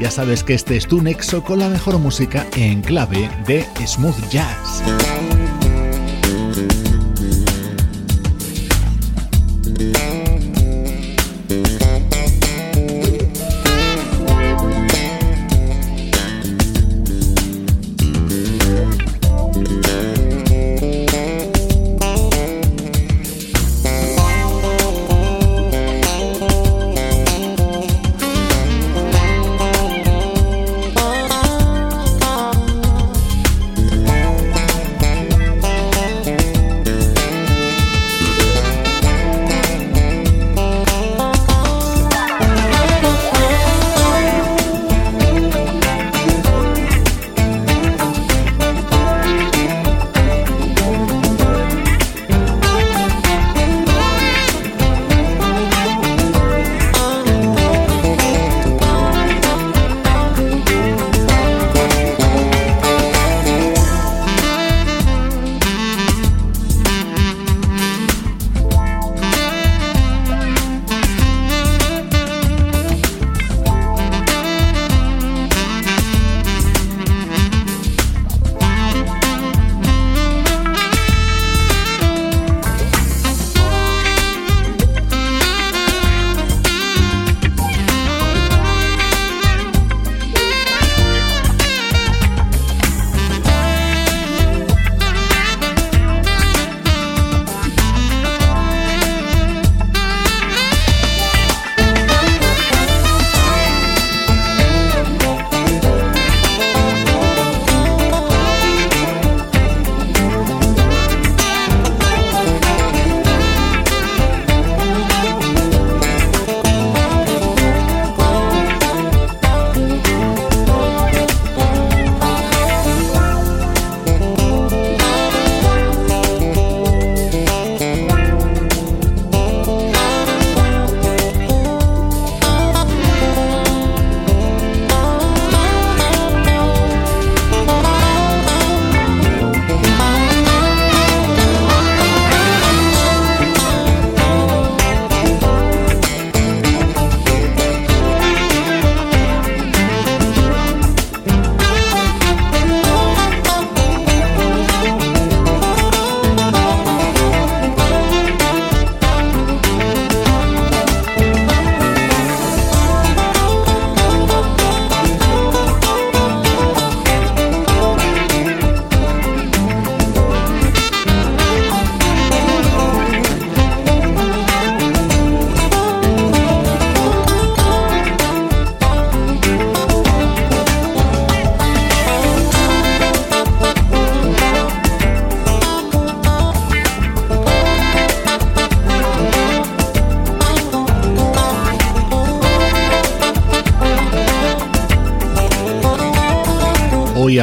ya sabes que este es tu nexo con la mejor música en clave de smooth jazz.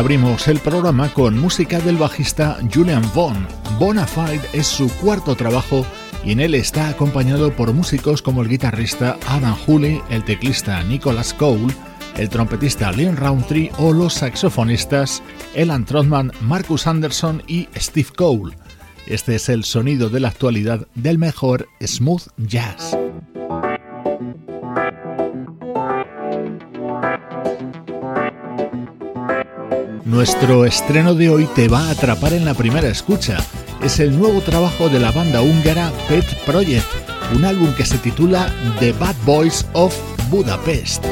Abrimos el programa con música del bajista Julian Vaughn. Bonafide es su cuarto trabajo y en él está acompañado por músicos como el guitarrista Adam Hooley, el teclista Nicholas Cole, el trompetista Leon Roundtree o los saxofonistas Elan Trotman, Marcus Anderson y Steve Cole. Este es el sonido de la actualidad del mejor smooth jazz. Nuestro estreno de hoy te va a atrapar en la primera escucha. Es el nuevo trabajo de la banda húngara Pet Project, un álbum que se titula The Bad Boys of Budapest.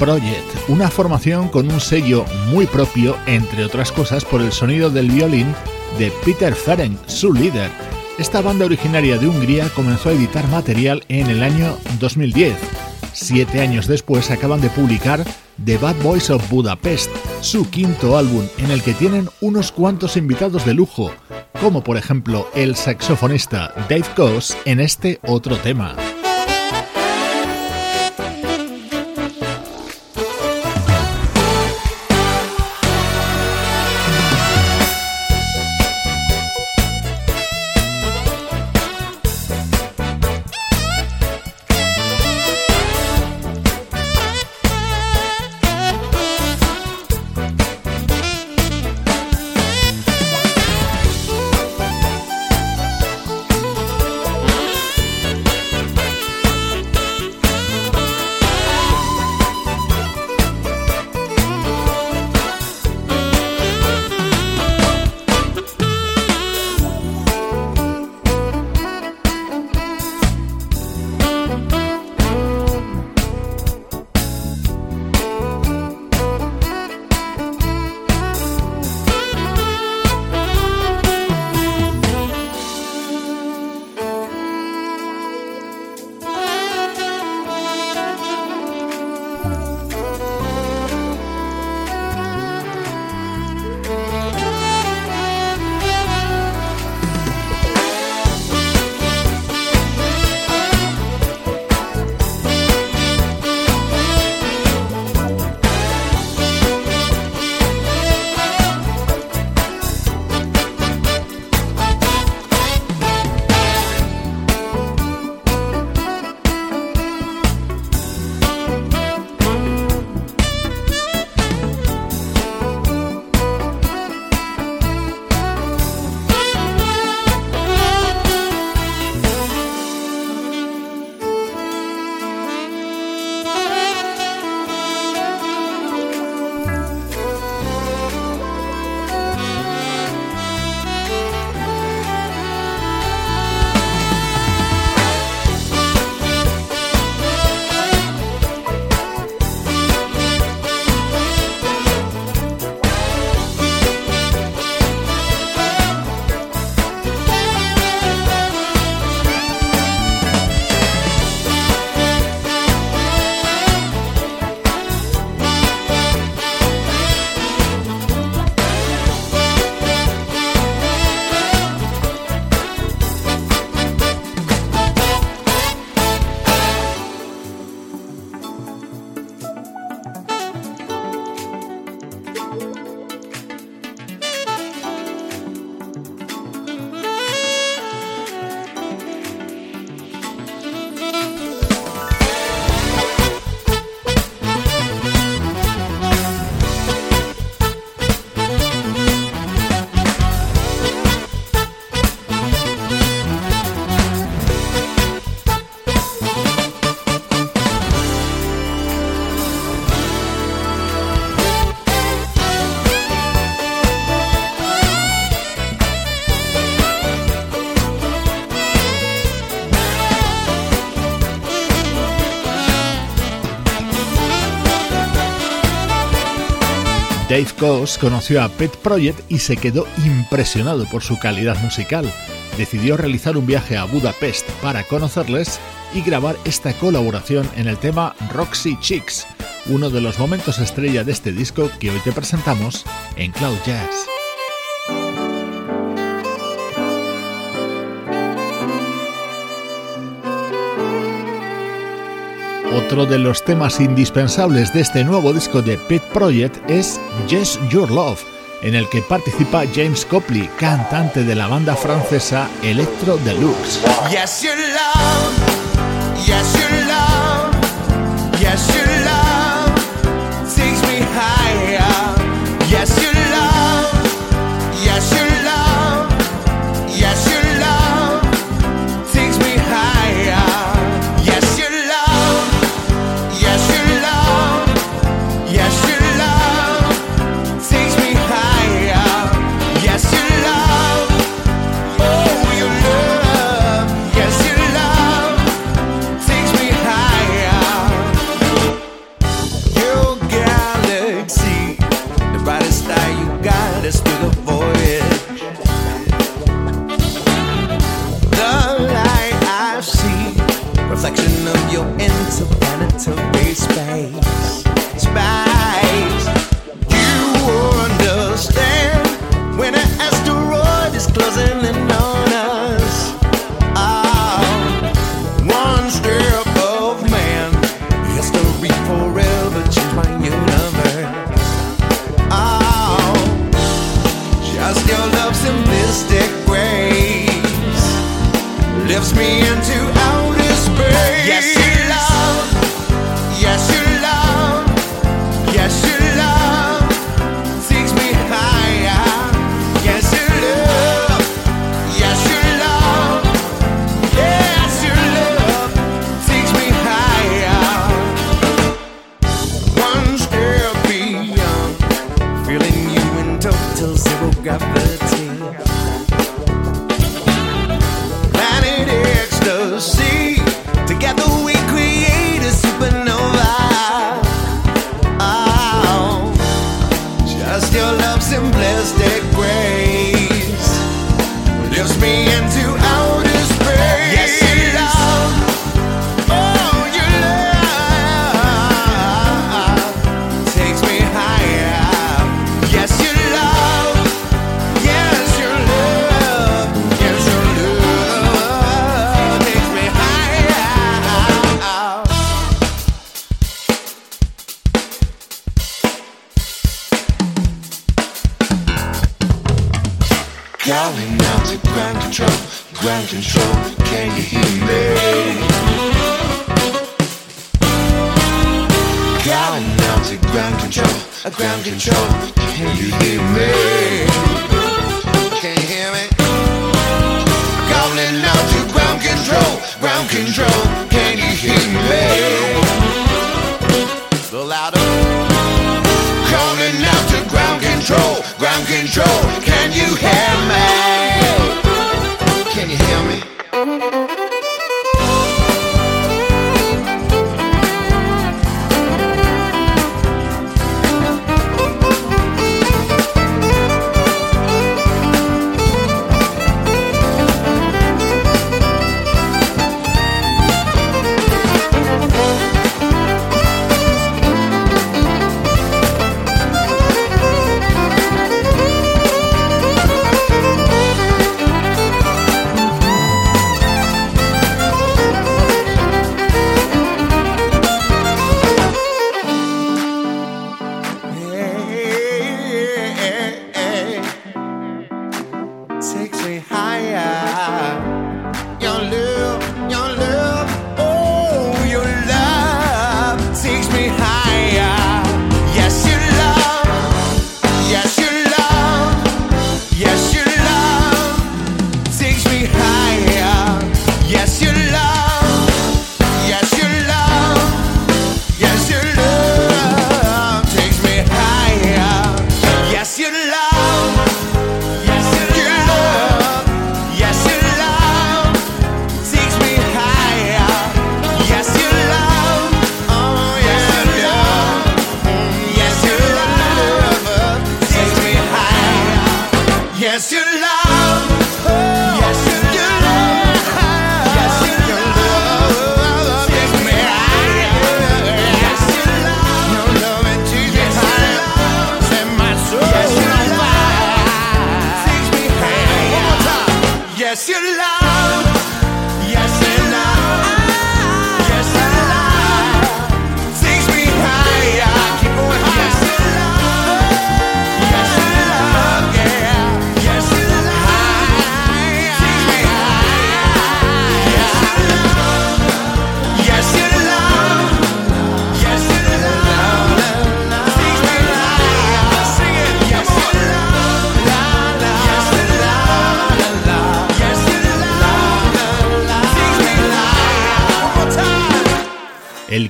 Project, una formación con un sello muy propio, entre otras cosas por el sonido del violín de Peter Ferenc, su líder. Esta banda originaria de Hungría comenzó a editar material en el año 2010. Siete años después acaban de publicar The Bad Boys of Budapest, su quinto álbum en el que tienen unos cuantos invitados de lujo, como por ejemplo el saxofonista Dave Coase en este otro tema. Dave Coase conoció a Pet Project y se quedó impresionado por su calidad musical. Decidió realizar un viaje a Budapest para conocerles y grabar esta colaboración en el tema Roxy Chicks, uno de los momentos estrella de este disco que hoy te presentamos en Cloud Jazz. Otro de los temas indispensables de este nuevo disco de Pit Project es Yes Your Love, en el que participa James Copley, cantante de la banda francesa Electro Deluxe. got the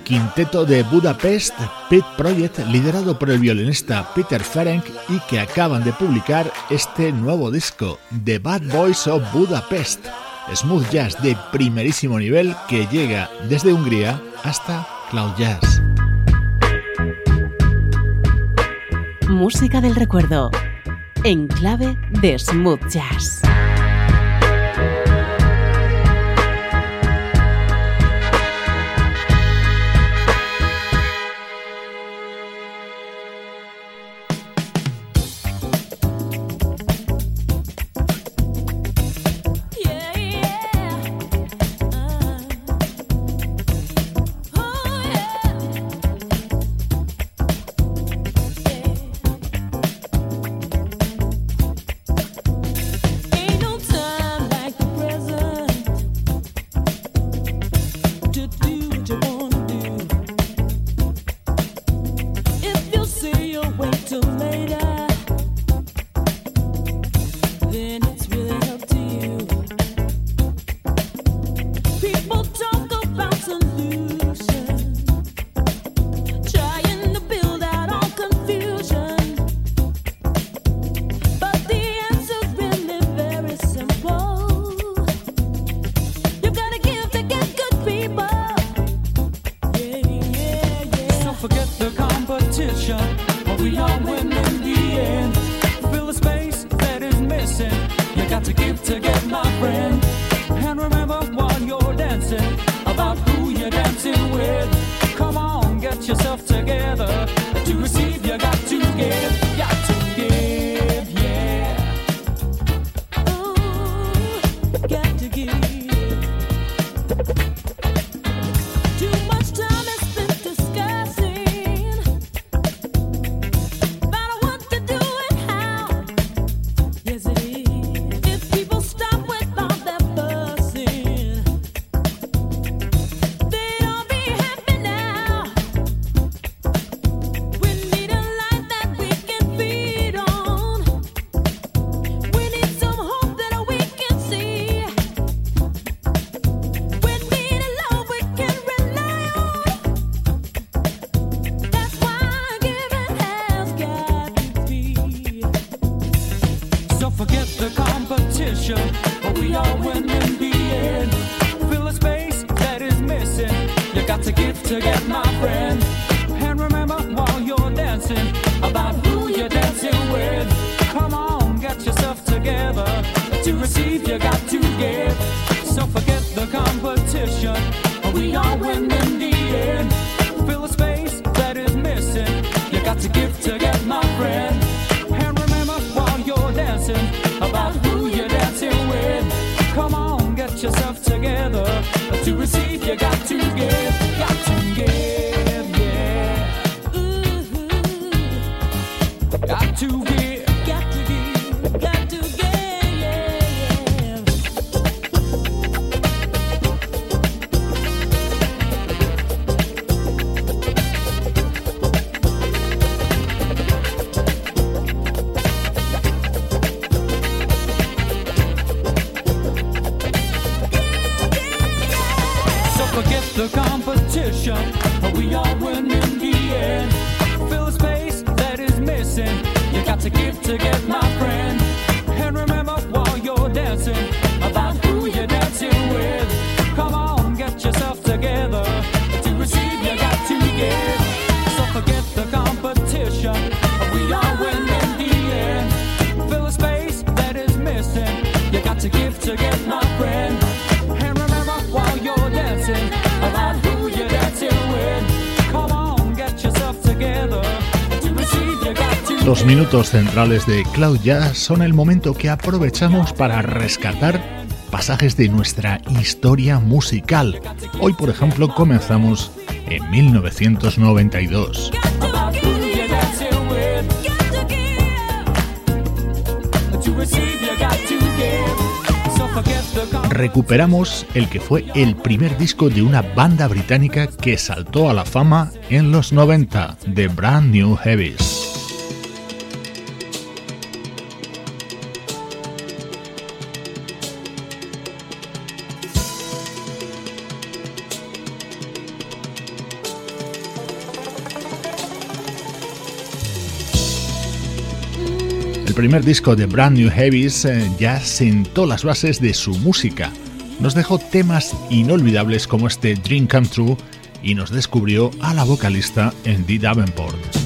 quinteto de Budapest Pit Project liderado por el violinista Peter Ferenc y que acaban de publicar este nuevo disco, The Bad Boys of Budapest, smooth jazz de primerísimo nivel que llega desde Hungría hasta Cloud Jazz. Música del recuerdo en clave de smooth jazz. competition. Los minutos centrales de Cloud Jazz son el momento que aprovechamos para rescatar pasajes de nuestra historia musical. Hoy, por ejemplo, comenzamos en 1992. Recuperamos el que fue el primer disco de una banda británica que saltó a la fama en los 90, The Brand New Heavies. Primer disco de Brand New Heavies eh, ya sentó las bases de su música. Nos dejó temas inolvidables como este Dream Come True y nos descubrió a la vocalista The Davenport.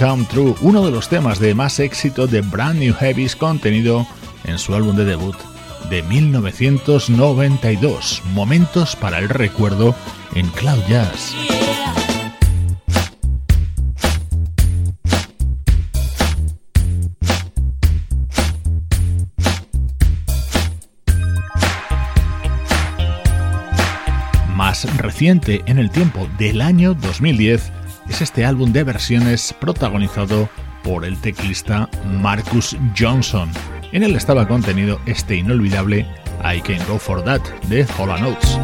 Come True, uno de los temas de más éxito de Brand New Heavies contenido en su álbum de debut de 1992, Momentos para el Recuerdo en Cloud Jazz. Más reciente en el tiempo del año 2010, es este álbum de versiones protagonizado por el teclista Marcus Johnson. En él estaba contenido este inolvidable I Can Go For That de Hola Notes.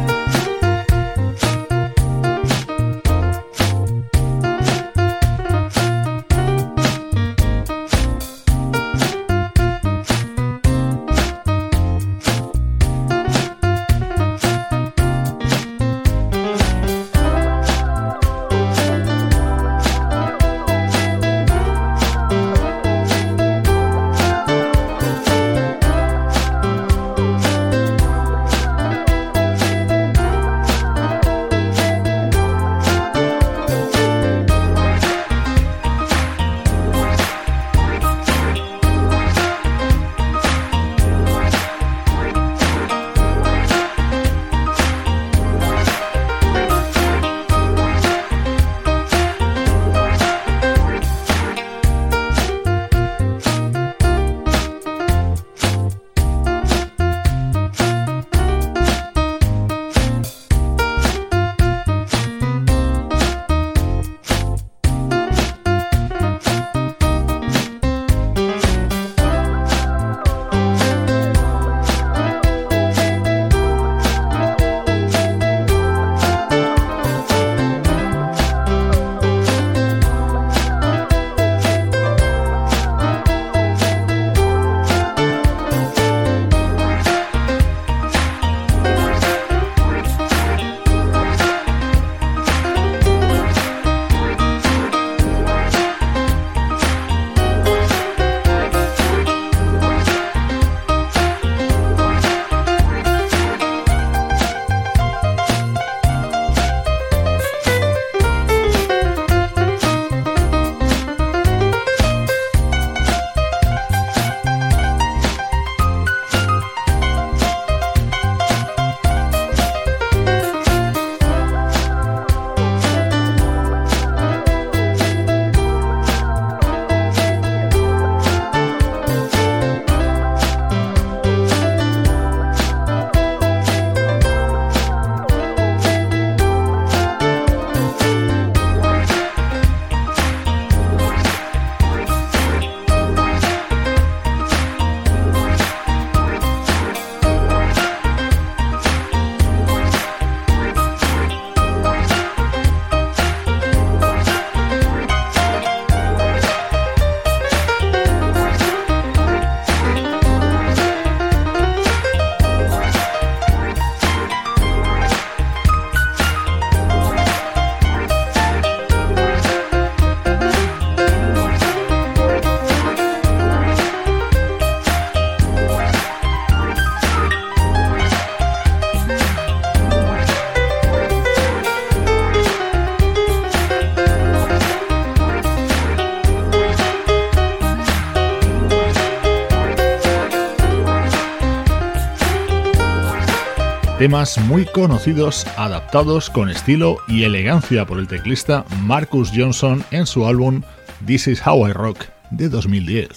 Temas muy conocidos adaptados con estilo y elegancia por el teclista Marcus Johnson en su álbum This Is How I Rock de 2010.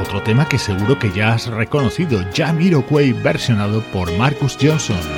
Otro tema que seguro que ya has reconocido, Jamiroquai versionado por Marcus Johnson.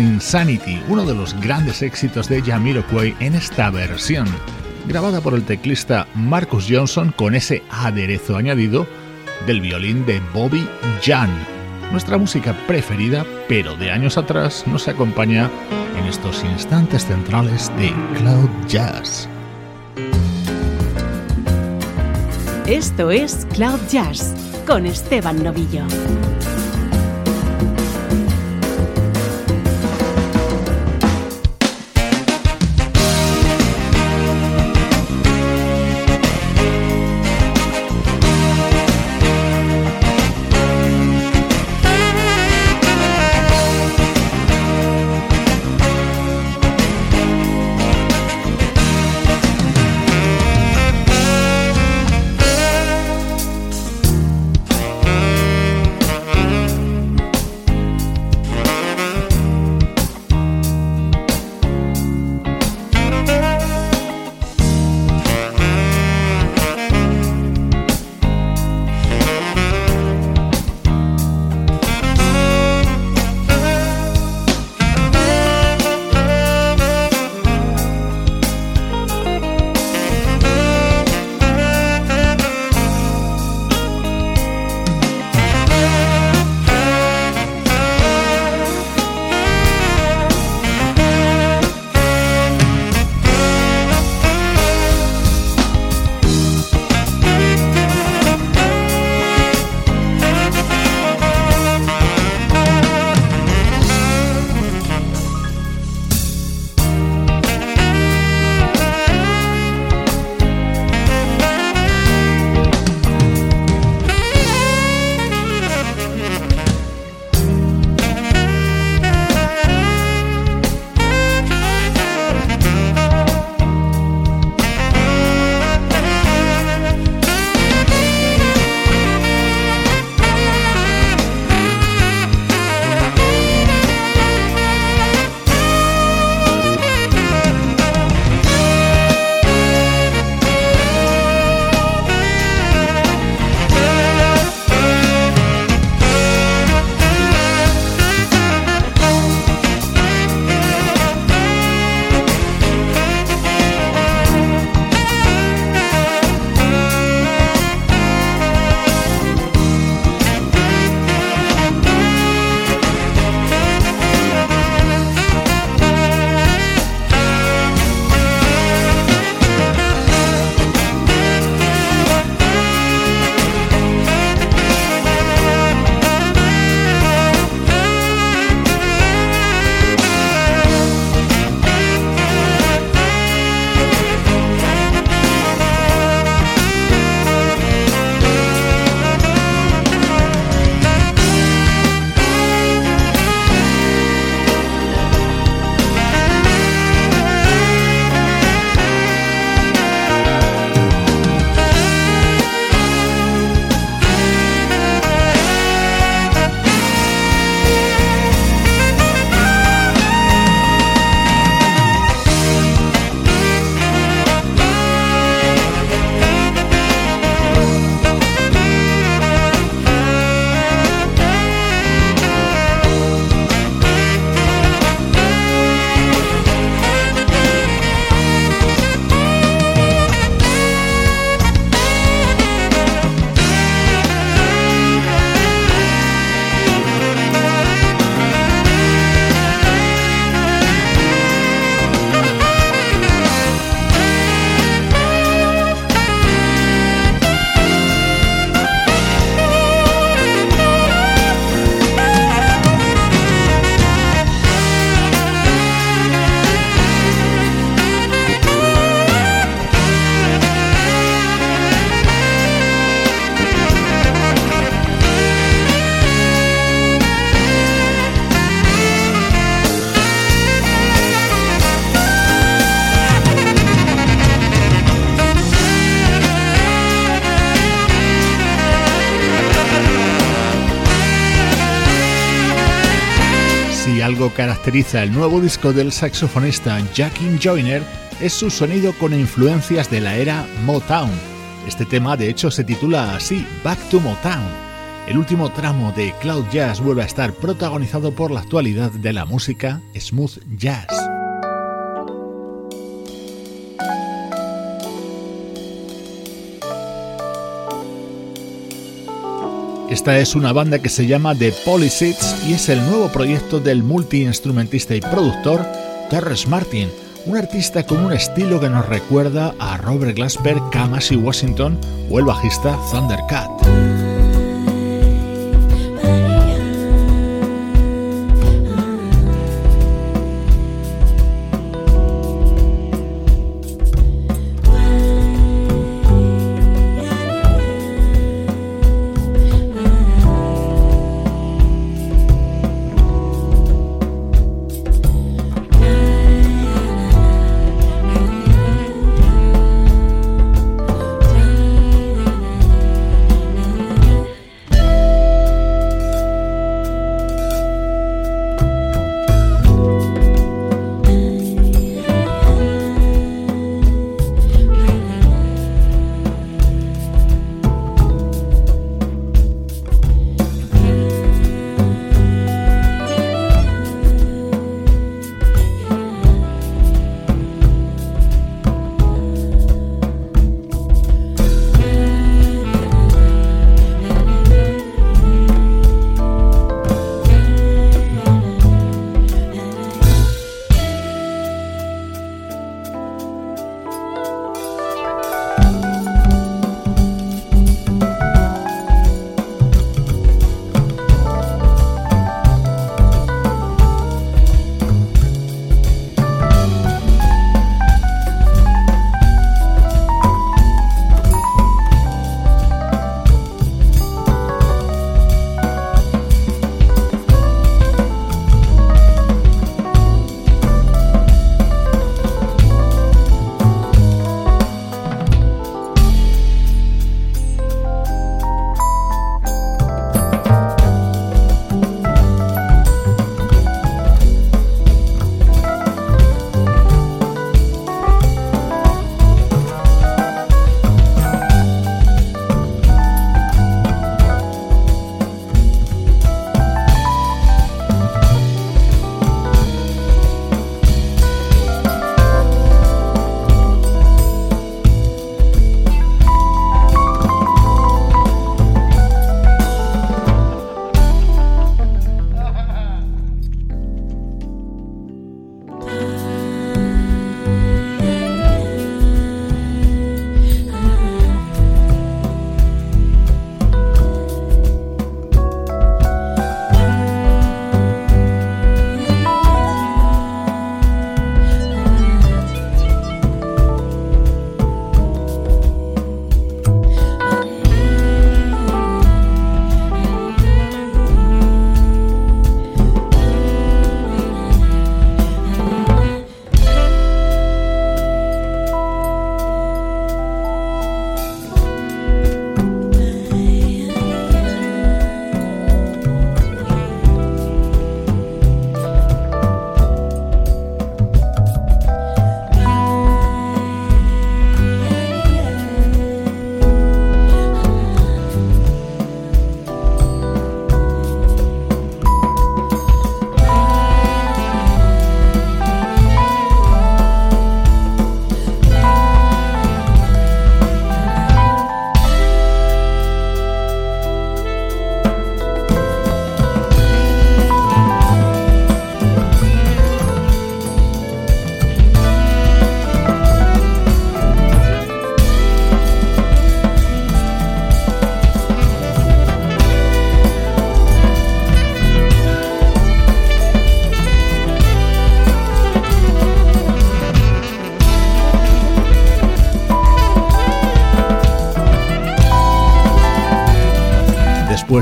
Insanity, uno de los grandes éxitos de Jamiroquai en esta versión, grabada por el teclista Marcus Johnson con ese aderezo añadido del violín de Bobby Jan. Nuestra música preferida, pero de años atrás, nos acompaña en estos instantes centrales de Cloud Jazz. Esto es Cloud Jazz con Esteban Novillo. Caracteriza el nuevo disco del saxofonista Jackie Joyner es su sonido con influencias de la era Motown. Este tema de hecho se titula así, Back to Motown. el último tramo de Cloud Jazz vuelve a estar protagonizado por la actualidad de la música smooth jazz. Esta es una banda que se llama The Polysits y es el nuevo proyecto del multiinstrumentista y productor Terrence Martin, un artista con un estilo que nos recuerda a Robert Glasper, Kamasi Washington o el bajista Thundercat.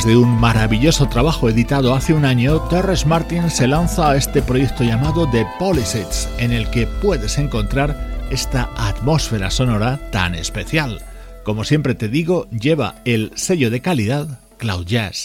De un maravilloso trabajo editado hace un año, Torres Martin se lanza a este proyecto llamado The Polysets, en el que puedes encontrar esta atmósfera sonora tan especial. Como siempre te digo, lleva el sello de calidad Cloud Jazz.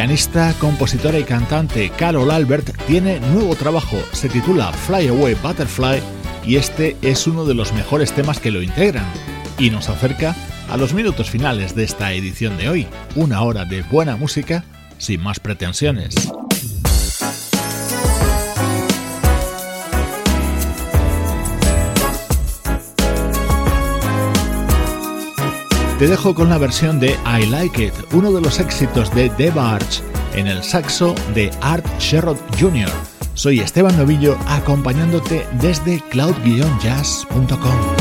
Pianista, compositora y cantante Carol Albert tiene nuevo trabajo, se titula Fly Away Butterfly y este es uno de los mejores temas que lo integran. Y nos acerca a los minutos finales de esta edición de hoy, una hora de buena música sin más pretensiones. Te dejo con la versión de I Like It, uno de los éxitos de The Barge, en el saxo de Art Sherrod Jr. Soy Esteban Novillo acompañándote desde cloud-jazz.com.